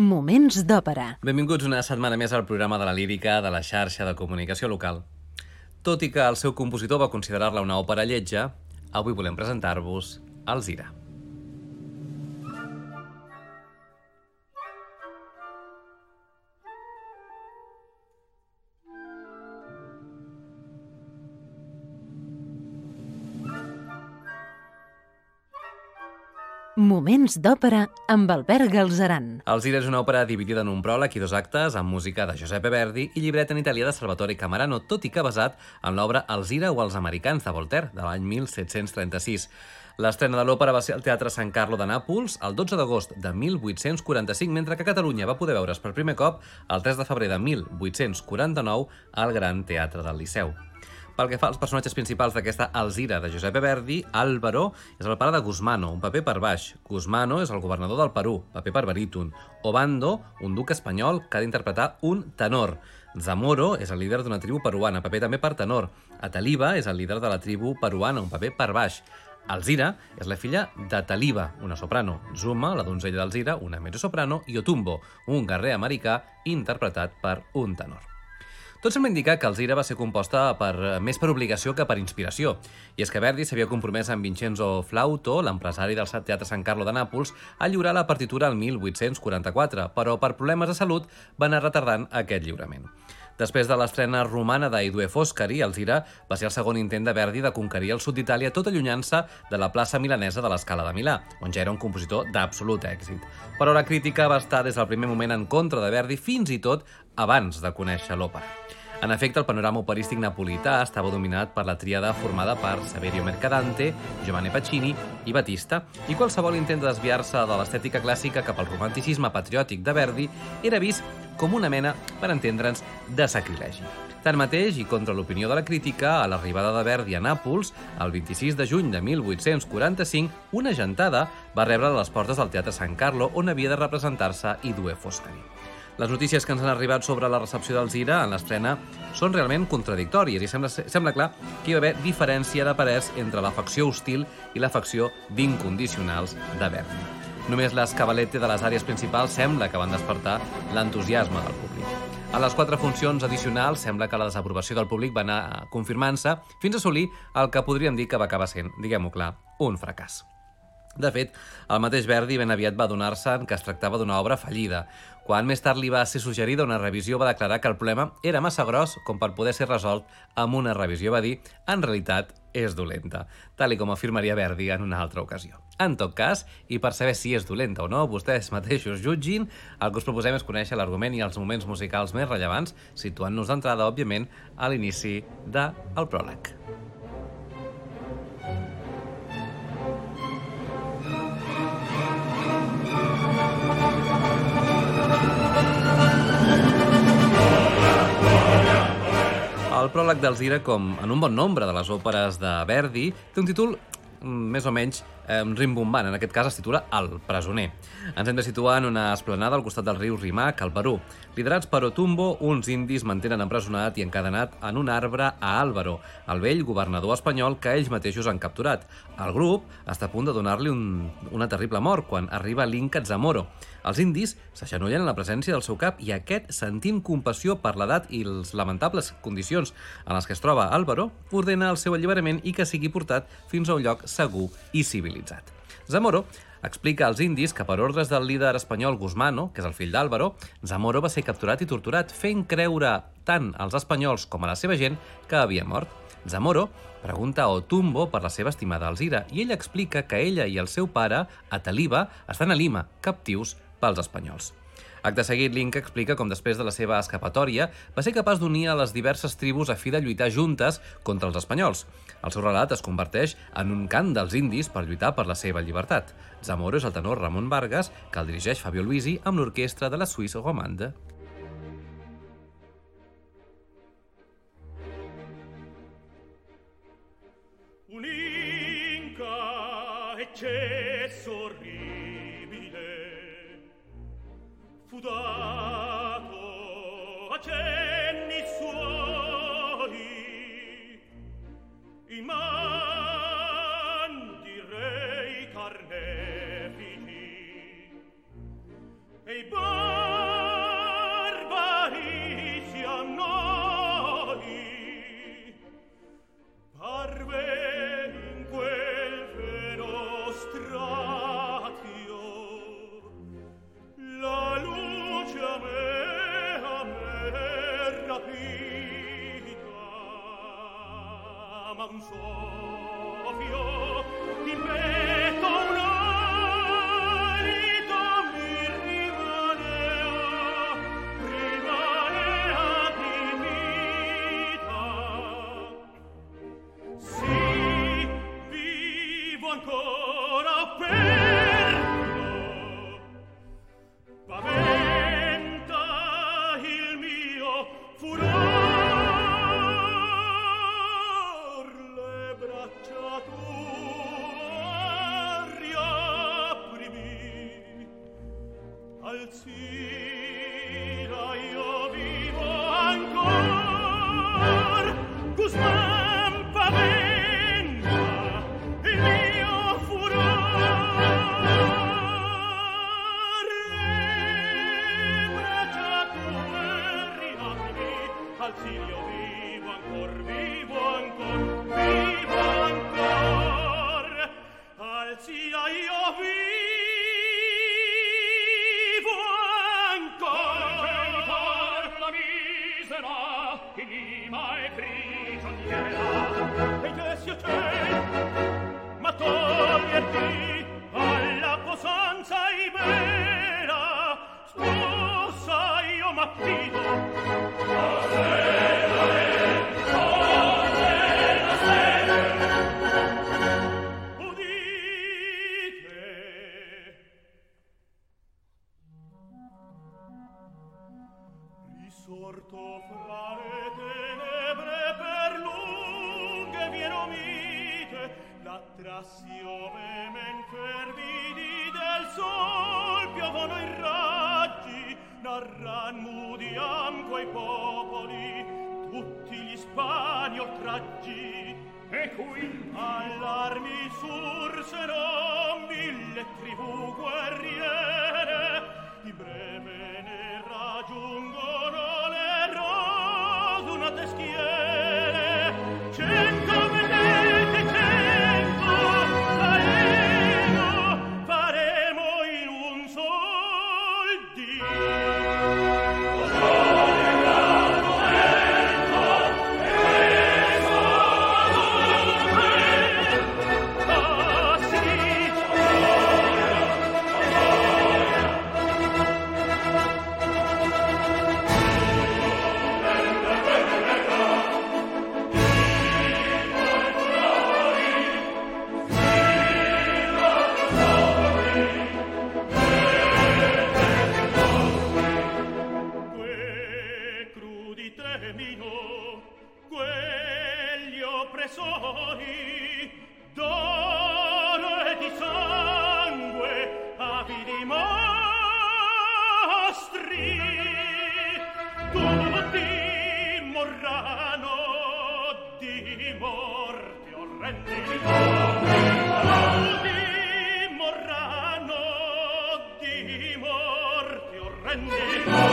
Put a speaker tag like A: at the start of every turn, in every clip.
A: Moments d'òpera.
B: Benvinguts una setmana més al programa de la lírica de la xarxa de comunicació local. Tot i que el seu compositor va considerar-la una òpera lletja, avui volem presentar-vos Alzira.
A: Moments d'òpera amb Albert Galzeran.
B: Alzira és una òpera dividida en un pròleg i dos actes amb música de Giuseppe Verdi i llibret en italià de Salvatore Camarano, tot i que basat en l'obra Alzira o els americans de Voltaire, de l'any 1736. L'estrena de l'òpera va ser al Teatre San Carlo de Nàpols el 12 d'agost de 1845, mentre que Catalunya va poder veure's per primer cop el 3 de febrer de 1849 al Gran Teatre del Liceu. Pel que fa als personatges principals d'aquesta Alzira de Giuseppe Verdi, Álvaro és el pare de Guzmano, un paper per baix. Guzmano és el governador del Perú, paper per baríton. Obando, un duc espanyol que ha d'interpretar un tenor. Zamoro és el líder d'una tribu peruana, paper també per tenor. Ataliba és el líder de la tribu peruana, un paper per baix. Alzira és la filla de Taliba, una soprano. Zuma, la donzella d'Alzira, una mezzosoprano. I Otumbo, un guerrer americà interpretat per un tenor. Tot sembla indicar que Alzira va ser composta per, més per obligació que per inspiració, i és que Verdi s'havia compromès amb Vincenzo Flauto, l'empresari del Teatre San Carlo de Nàpols, a lliurar la partitura el 1844, però per problemes de salut va anar retardant aquest lliurament. Després de l'estrena romana d'Aidue Foscari, Alzira va ser el segon intent de Verdi de conquerir el sud d'Itàlia tot allunyant-se de la plaça milanesa de l'Escala de Milà, on ja era un compositor d'absolut èxit. Però la crítica va estar des del primer moment en contra de Verdi fins i tot abans de conèixer l'òpera. En efecte, el panorama operístic napolità estava dominat per la tríada formada per Saverio Mercadante, Giovanni Pacini i Batista, i qualsevol intent de desviar-se de l'estètica clàssica cap al romanticisme patriòtic de Verdi era vist com una mena, per entendre'ns, de sacrilegi. Tanmateix, i contra l'opinió de la crítica, a l'arribada de Verdi a Nàpols, el 26 de juny de 1845, una gentada va rebre a les portes del Teatre San Carlo, on havia de representar-se Idue Foscari. Les notícies que ens han arribat sobre la recepció d'Alzira en l'estrena són realment contradictòries i sembla, sembla clar que hi va haver diferència de parers entre la facció hostil i la facció d'incondicionals de Verdi. Només les cabalete de les àrees principals sembla que van despertar l'entusiasme del públic. A les quatre funcions addicionals sembla que la desaprovació del públic va anar confirmant-se fins a assolir el que podríem dir que va acabar sent, diguem-ho clar, un fracàs. De fet, el mateix Verdi ben aviat va donar-se que es tractava d'una obra fallida. Quan més tard li va ser suggerida una revisió, va declarar que el problema era massa gros com per poder ser resolt amb una revisió. Va dir, en realitat, és dolenta, tal i com afirmaria Verdi en una altra ocasió. En tot cas, i per saber si és dolenta o no, vostès mateixos jutgin, el que us proposem és conèixer l'argument i els moments musicals més rellevants, situant-nos d'entrada, òbviament, a l'inici del pròleg. El pròleg d'Alzira, com en un bon nombre de les òperes de Verdi, té un títol més o menys eh, rimbombant, en aquest cas es titula El presoner. Ens hem de situar en una esplanada al costat del riu Rimac, al Perú. Liderats per Otumbo, uns indis mantenen empresonat i encadenat en un arbre a Álvaro, el vell governador espanyol que ells mateixos han capturat. El grup està a punt de donar-li un, una terrible mort quan arriba l'Inca Zamoro. Els indis s'aixanollen en la presència del seu cap i aquest, sentint compassió per l'edat i les lamentables condicions en les que es troba Álvaro, ordena el seu alliberament i que sigui portat fins a un lloc segur i civilitzat. Zamoro explica als indis que per ordres del líder espanyol Guzmano, que és el fill d'Álvaro, Zamoro va ser capturat i torturat, fent creure tant als espanyols com a la seva gent que havia mort. Zamoro pregunta a Otumbo per la seva estimada Alzira i ell explica que ella i el seu pare, Ataliba, estan a Lima, captius pels espanyols. Acte seguit, Link explica com després de la seva escapatòria va ser capaç d'unir a les diverses tribus a fi de lluitar juntes contra els espanyols. El seu relat es converteix en un cant dels indis per lluitar per la seva llibertat. Zamoro és el tenor Ramon Vargas, que el dirigeix Fabio Luisi amb l'orquestra de la Suisse Romande.
C: Un inca eccesso fu dato a cenni suoi Sofia, il bene Di morte
B: orrende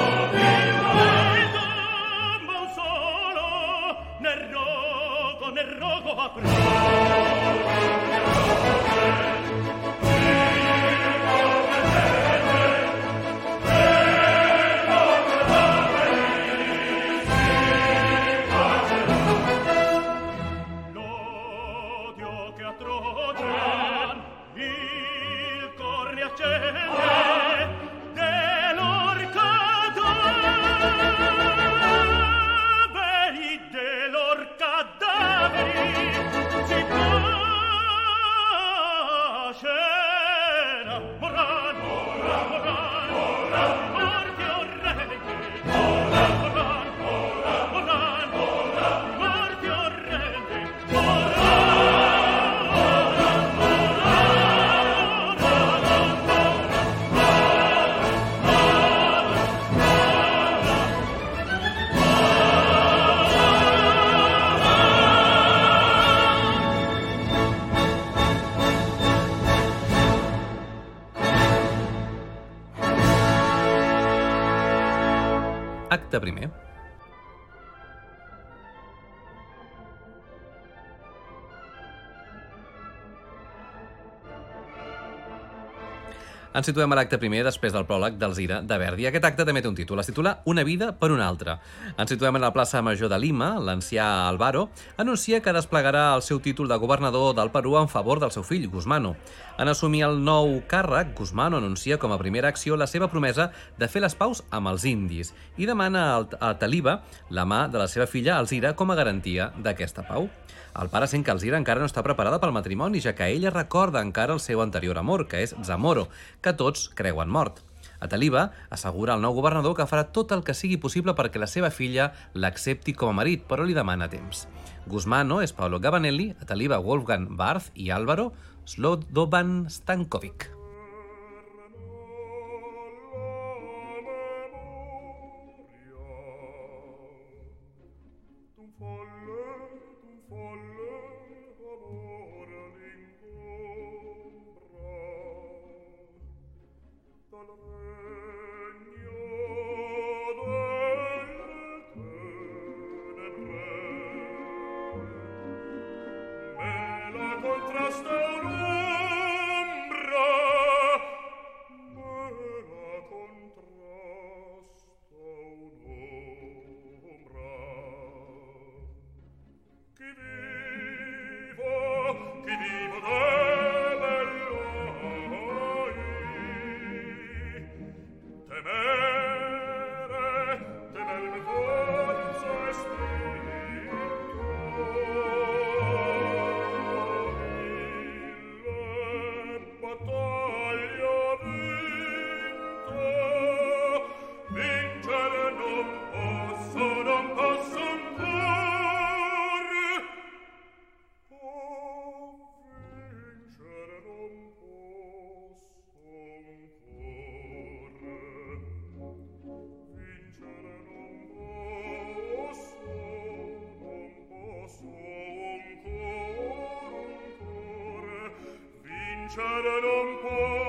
B: Ens situem a l'acte primer després del pròleg d'Alzira de Verdi. Aquest acte també té un títol, es titula Una vida per una altra. Ens situem a la plaça Major de Lima, l'ancià Álvaro anuncia que desplegarà el seu títol de governador del Perú en favor del seu fill, Guzmano. En assumir el nou càrrec, Guzmano anuncia com a primera acció la seva promesa de fer les paus amb els indis i demana a Taliba la mà de la seva filla Alzira com a garantia d'aquesta pau. El pare sent que Alzira encara no està preparada pel matrimoni, ja que ella recorda encara el seu anterior amor, que és Zamoro, que tots creuen mort. Ataliba assegura al nou governador que farà tot el que sigui possible perquè la seva filla l'accepti com a marit, però li demana temps. Guzmano és Paolo Gabanelli, Ataliba Wolfgang Barth i Álvaro Slodovan Stankovic.
D: lucerem non può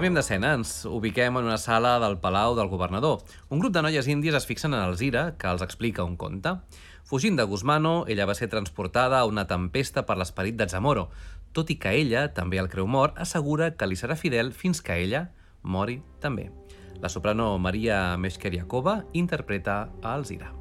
C: Canviem d'escena, ens ubiquem en una sala del Palau del Governador. Un grup de noies índies es fixen en Alzira, que els explica un conte. Fugint de Guzmano, ella va ser transportada a una tempesta per l'esperit de Zamoro, tot i que ella, també el creu mort, assegura que li serà fidel fins que ella mori també. La soprano Maria Meshkeriakova interpreta a Alzira.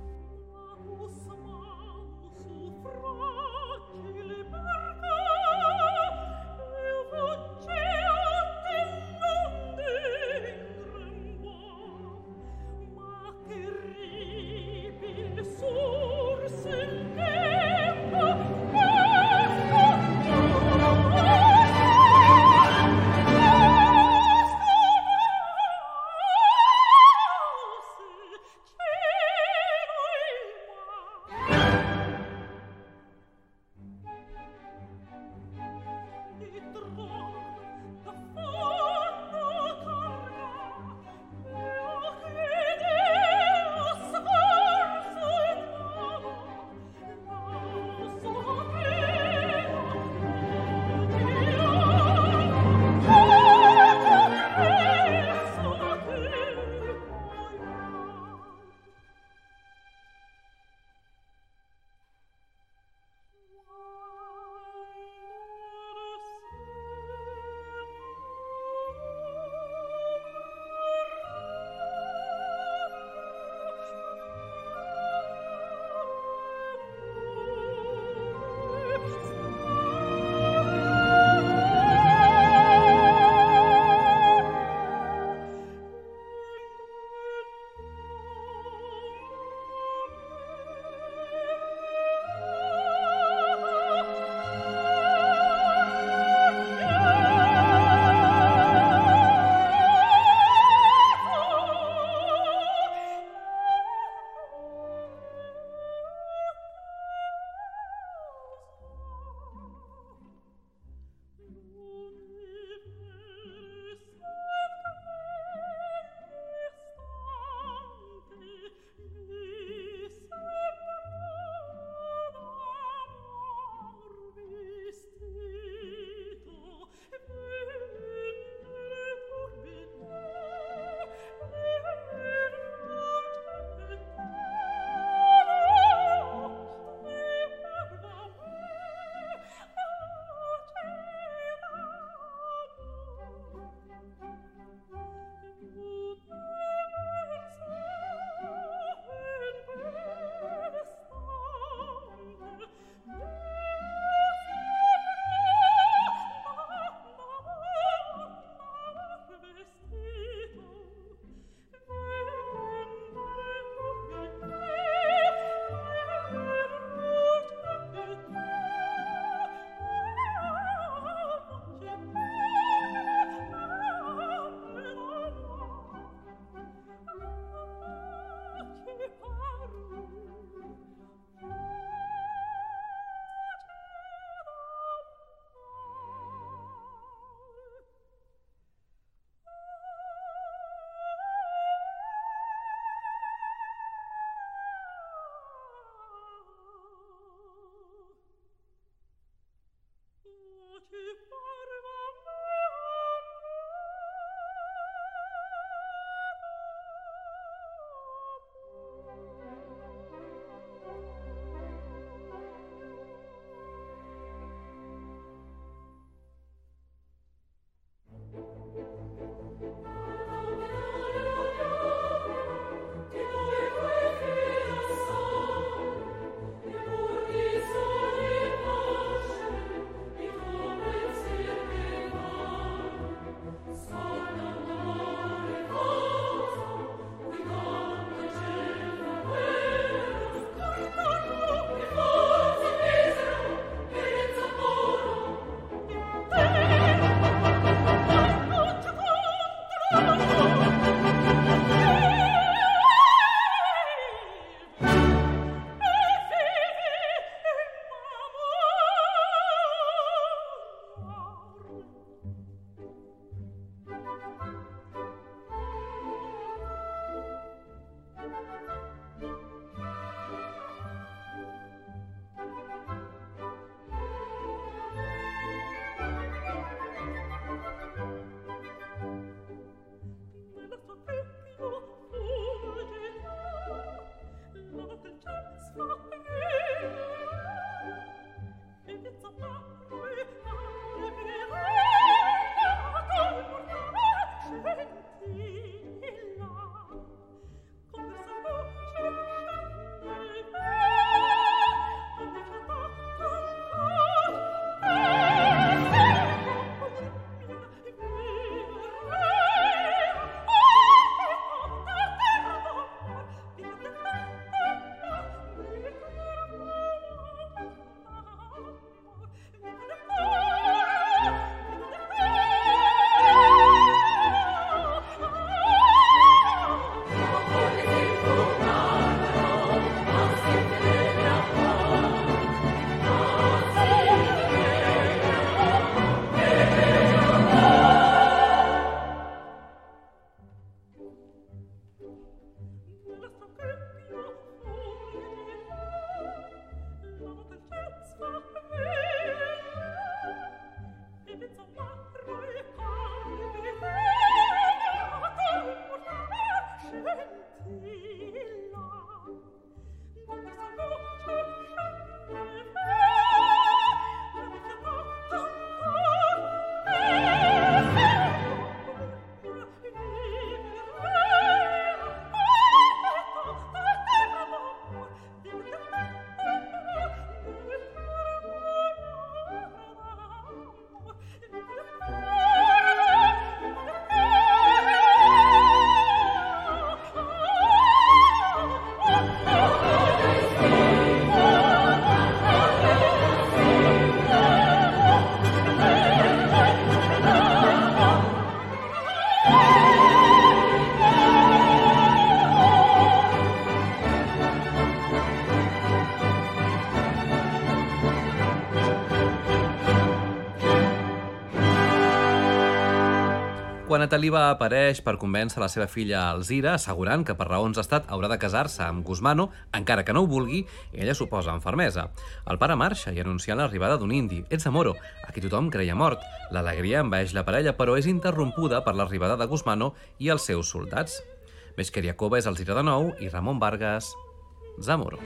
C: Quan Ataliba apareix per convèncer la seva filla Alzira, assegurant que per raons d'estat haurà de casar-se amb Guzmano, encara que no ho vulgui, ella s'oposa amb fermesa. El pare marxa i anunciant l'arribada d'un indi, Etzamoro, a qui tothom creia mort. L'alegria envaeix la parella, però és interrompuda per l'arribada de Guzmano i els seus soldats. Mesqueriakova és Alzira de nou i Ramon Vargas, Zamoro.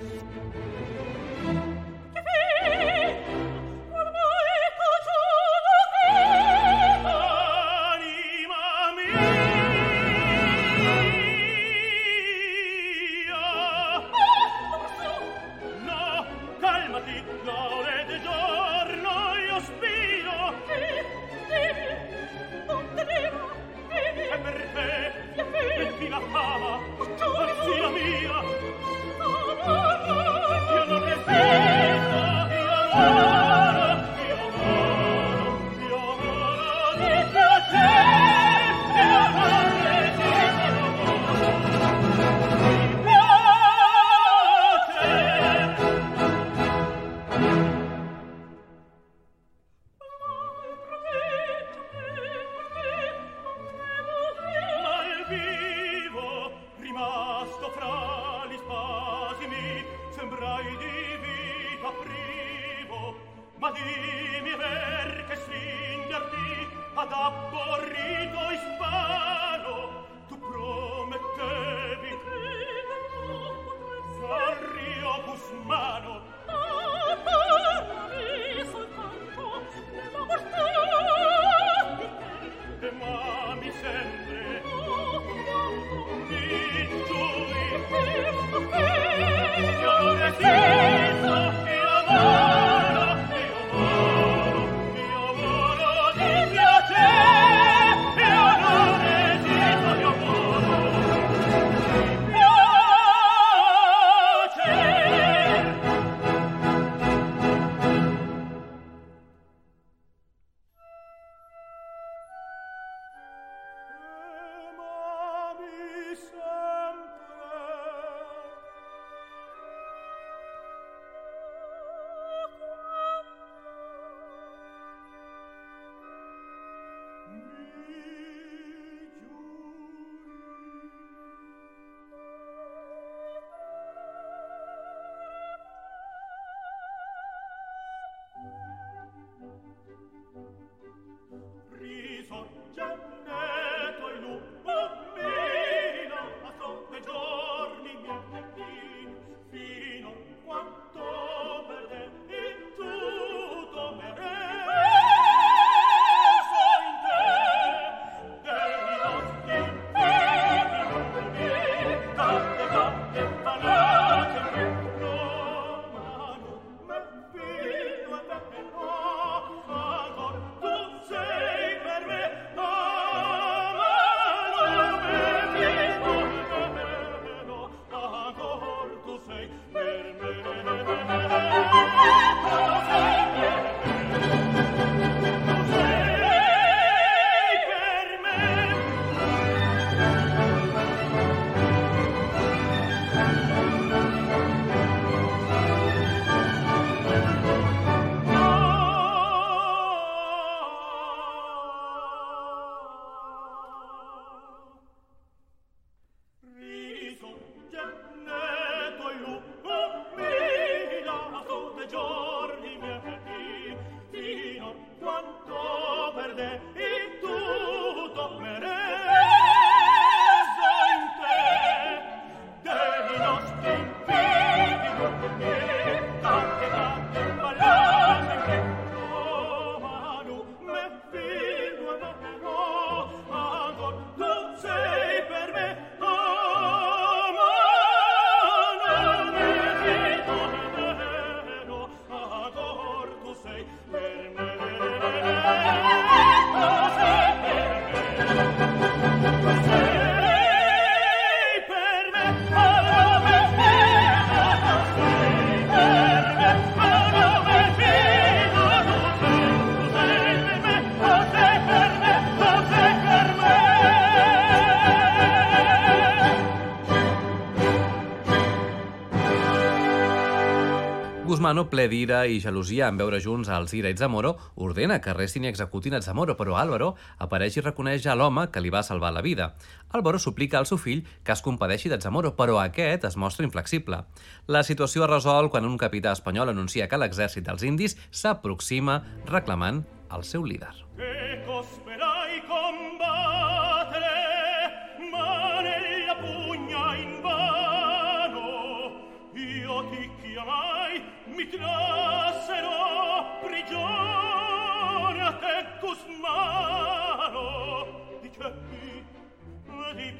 B: Romano, ple d'ira i gelosia en veure junts a Alzira i Zamoro, ordena que arrestin i executin a Zamoro, però Álvaro apareix i reconeix a l'home que li va salvar la vida. Álvaro suplica al seu fill que es compadeixi de Zamoro, però aquest es mostra inflexible. La situació es resol quan un capità espanyol anuncia que l'exèrcit dels indis s'aproxima reclamant el seu líder.
C: che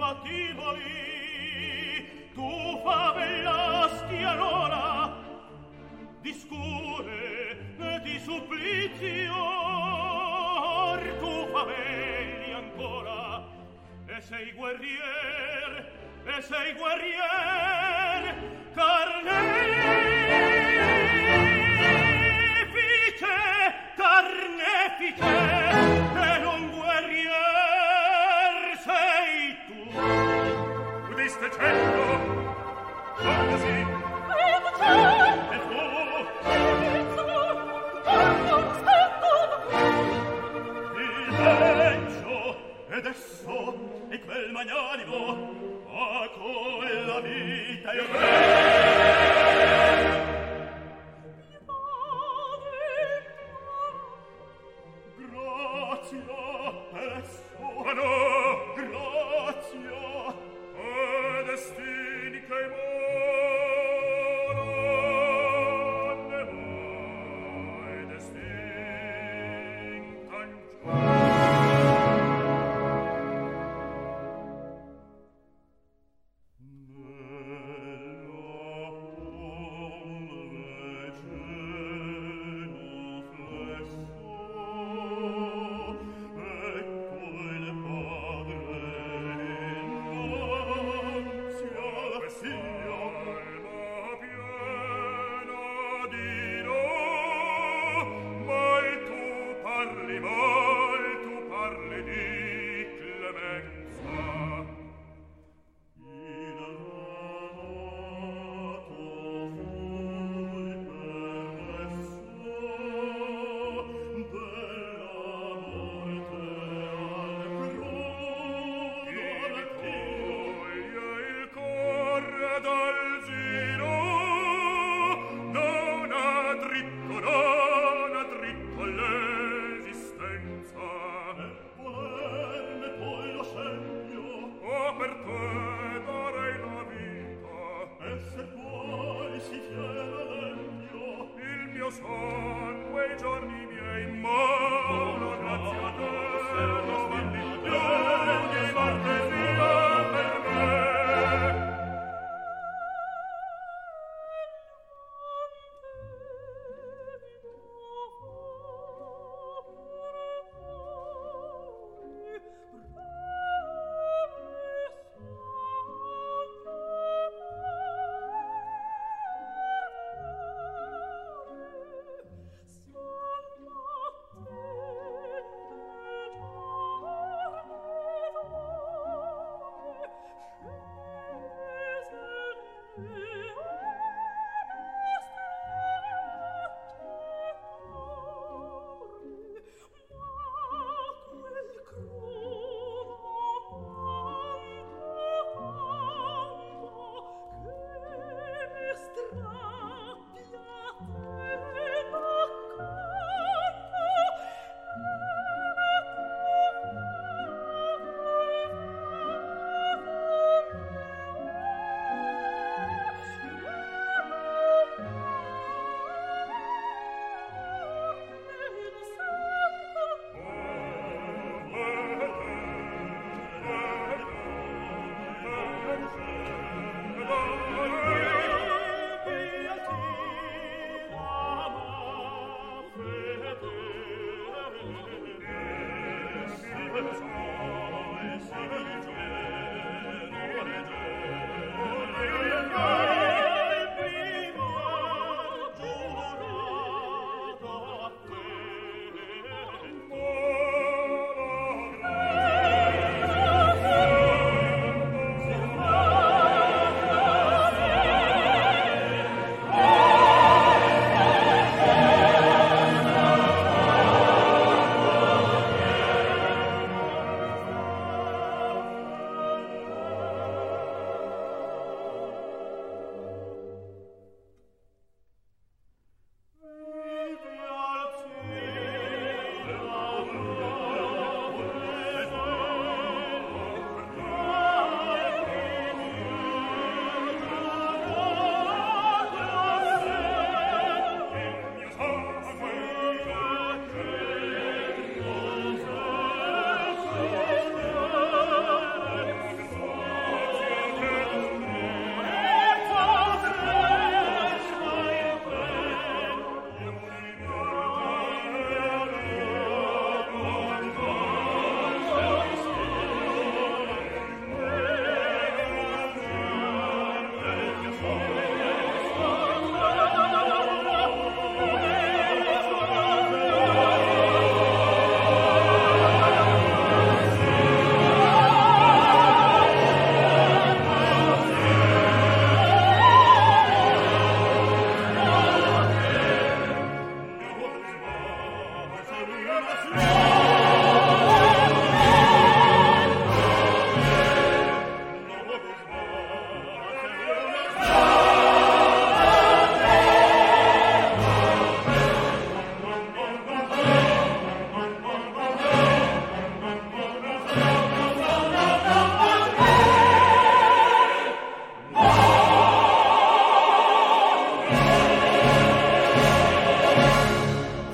C: e tu favellasti allora di scure e di supplizio tu favelli ancora e sei guerrier e sei guerrier carnefice carnefice e non e quel magnanimo a cui vita io
D: prendo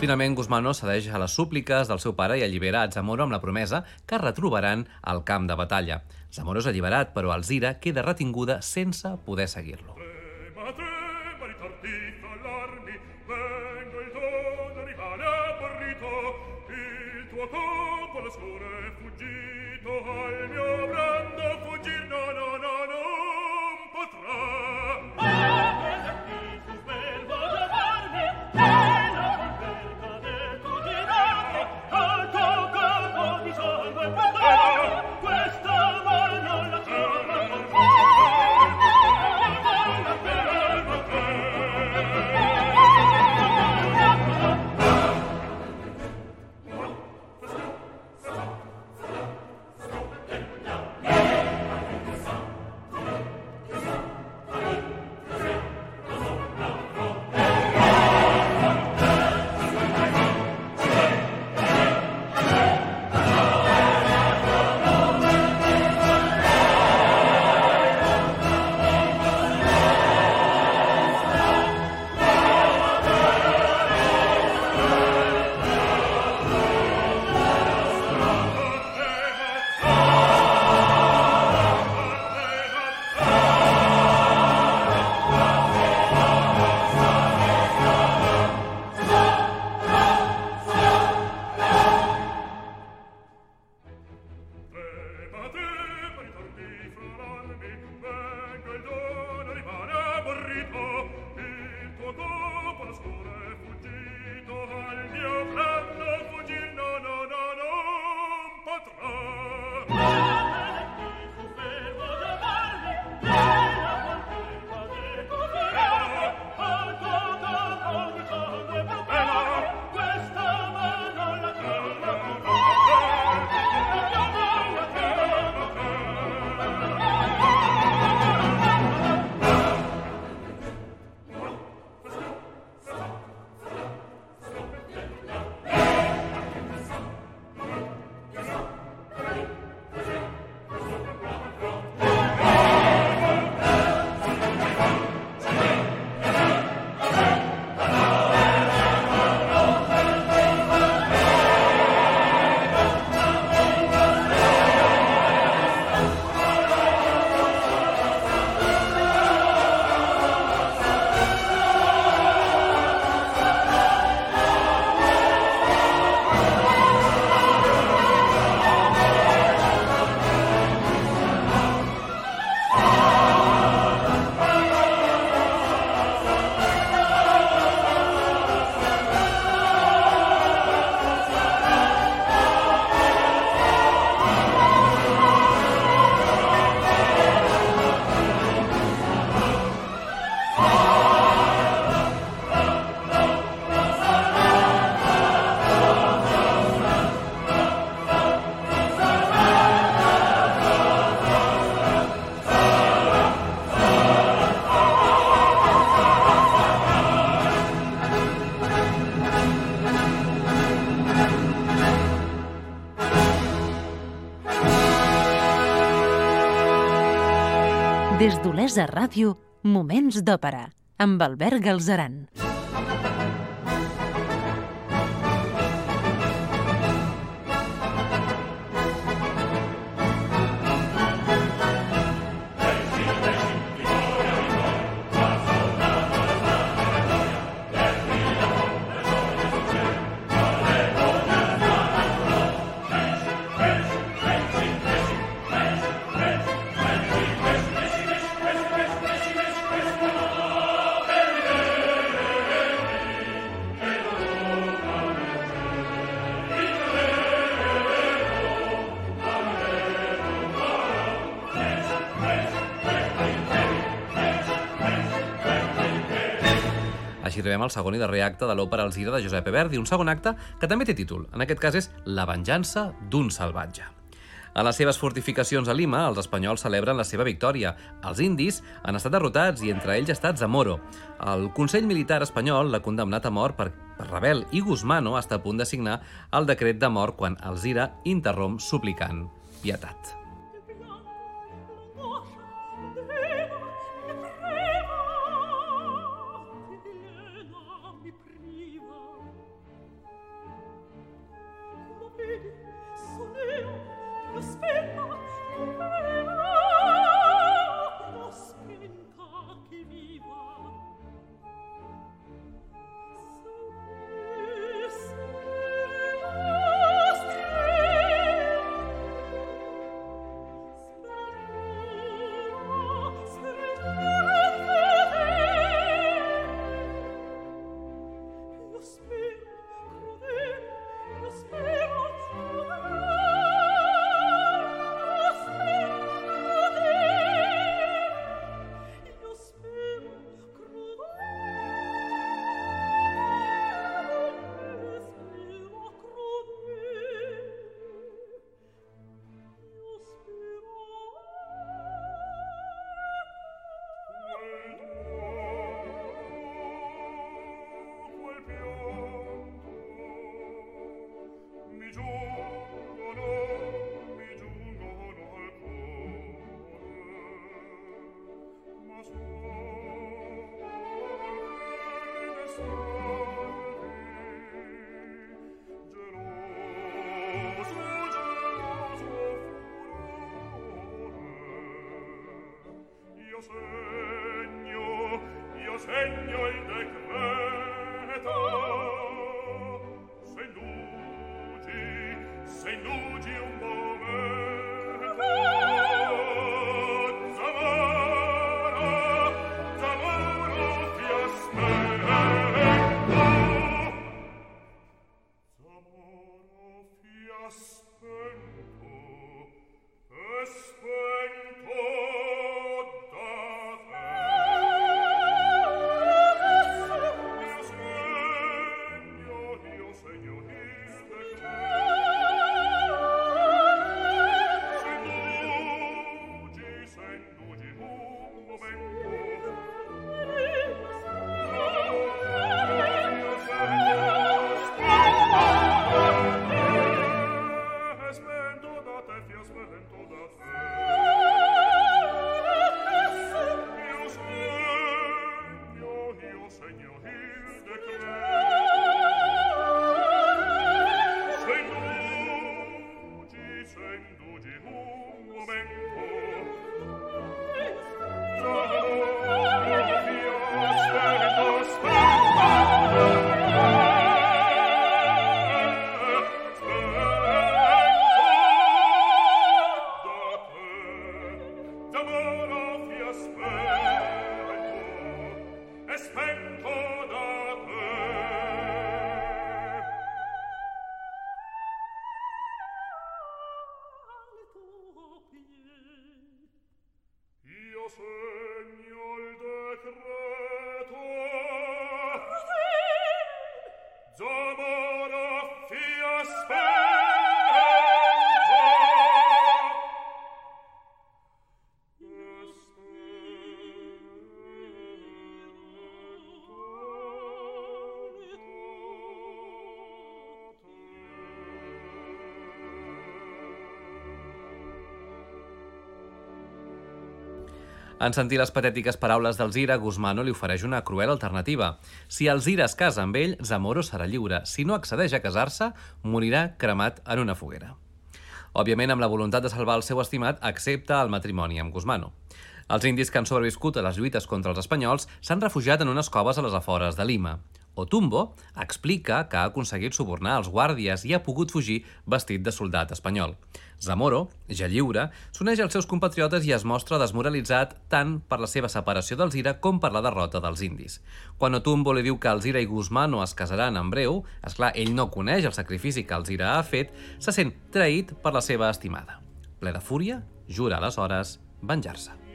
B: Finalment, Guzmano cedeix a les súpliques del seu pare i allibera a Zamoro amb la promesa que es retrobaran al camp de batalla. Zamoro és alliberat, però Alzira queda retinguda sense poder seguir-lo.
C: Il tuo popolo oscuro è fuggito, al mio brando
A: D'Olesa Ràdio, Moments d'Òpera, amb Albert Galzeran.
B: Arribem al segon i darrer acte de l'òpera Alzira de Giuseppe Verdi, un segon acte que també té títol. En aquest cas és La venjança d'un salvatge. A les seves fortificacions a Lima, els espanyols celebren la seva victòria. Els indis han estat derrotats i entre ells ha estat Zamoro. El Consell Militar espanyol l'ha condemnat a mort per, rebel i Guzmano està a punt de signar el decret de mort quan Alzira interromp suplicant pietat.
C: En sentir les patètiques paraules d'Alzira, Guzmano li ofereix una cruel alternativa. Si Alzira es casa amb ell, Zamoro serà lliure. Si no accedeix a casar-se, morirà cremat en una foguera. Òbviament, amb la voluntat de salvar el seu estimat, accepta el matrimoni amb Guzmano. Els indis que han sobreviscut a les lluites contra els espanyols s'han refugiat en unes coves a les afores de Lima. Otumbo explica que ha aconseguit subornar els guàrdies i ha pogut fugir vestit de soldat espanyol. Zamoro, ja lliure, s'uneix als seus compatriotes i es mostra desmoralitzat tant per la seva separació d'Alzira com per la derrota dels indis. Quan Otumbo li diu que Alzira i Guzmano es casaran en breu, és clar, ell no coneix el sacrifici que Alzira ha fet, se sent traït per la seva estimada. Ple de fúria, jura aleshores venjar-se.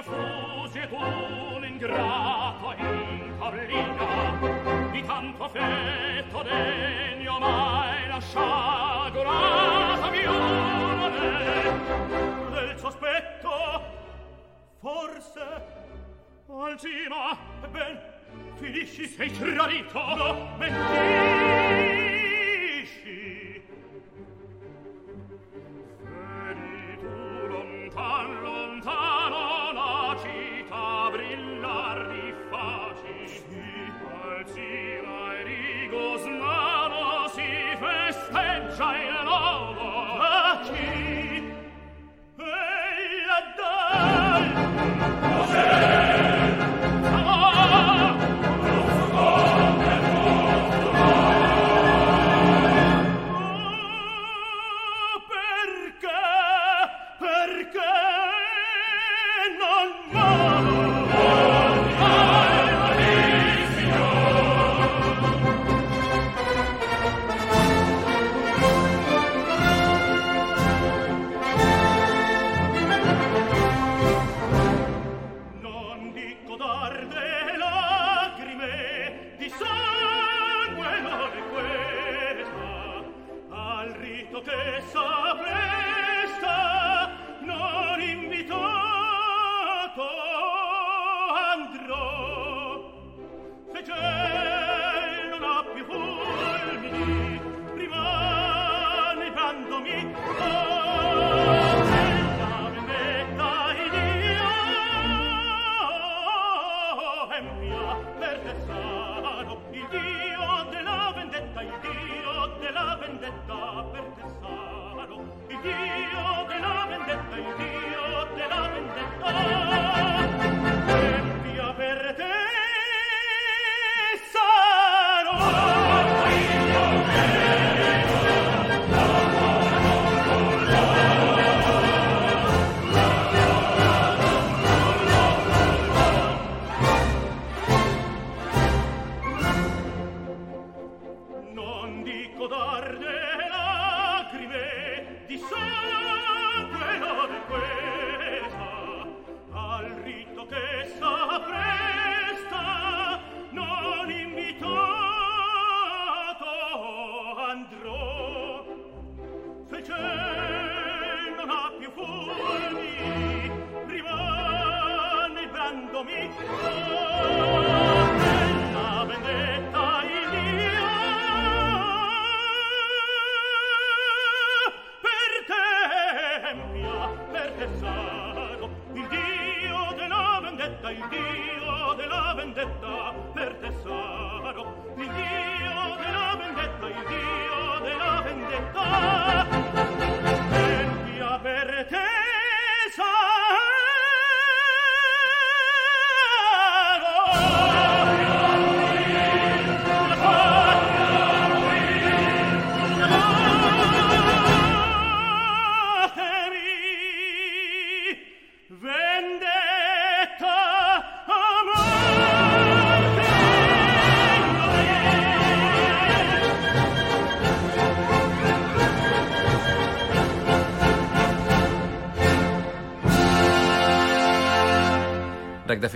E: mia fugge tu l'ingrato in
F: cablina di tanto affetto degno mai lasciar durata violone del sospetto forse al cima ben finisci sei tradito no
C: mentire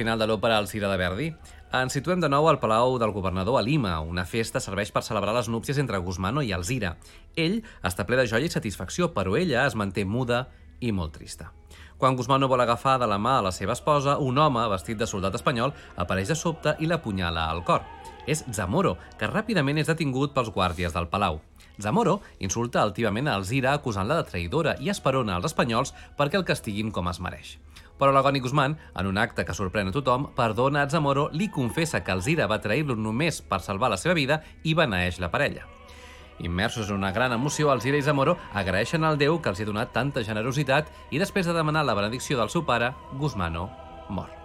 C: final de l'òpera Alcira de Verdi. Ens situem de nou al Palau del Governador a Lima. Una festa serveix per celebrar les núpcies entre Guzmano i Alzira. Ell està ple de joia i satisfacció, però ella es manté muda i molt trista. Quan Guzmano vol agafar de la mà a la seva esposa, un home vestit de soldat espanyol apareix de sobte i l'apunyala al cor. És Zamoro, que ràpidament és detingut pels guàrdies del palau. Zamoro insulta altivament a Alzira acusant-la de traïdora i esperona als espanyols perquè el castiguin com es mereix. Però l'Agoni Guzmán, en un acte que sorprèn a tothom, perdona a Zamoro, li confessa que Alzira va trair-lo només per salvar la seva vida i beneeix la parella. Immersos en una gran emoció, Alzira i Zamoro agraeixen al Déu que els ha donat tanta generositat i després de demanar la benedicció del seu pare, Guzmano mor.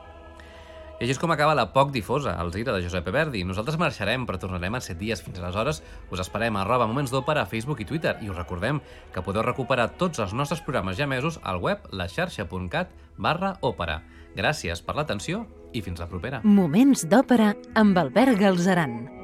C: I així és com acaba la poc difosa Alzira de Giuseppe Verdi. Nosaltres marxarem, però tornarem en 7 dies. Fins aleshores, us esperem a arroba Moments d'Òpera a Facebook i Twitter i us recordem que podeu recuperar tots els nostres programes ja mesos al web laxarxa.cat barra òpera. Gràcies per l'atenció i fins la propera.
A: Moments d'òpera amb Albert Galzeran.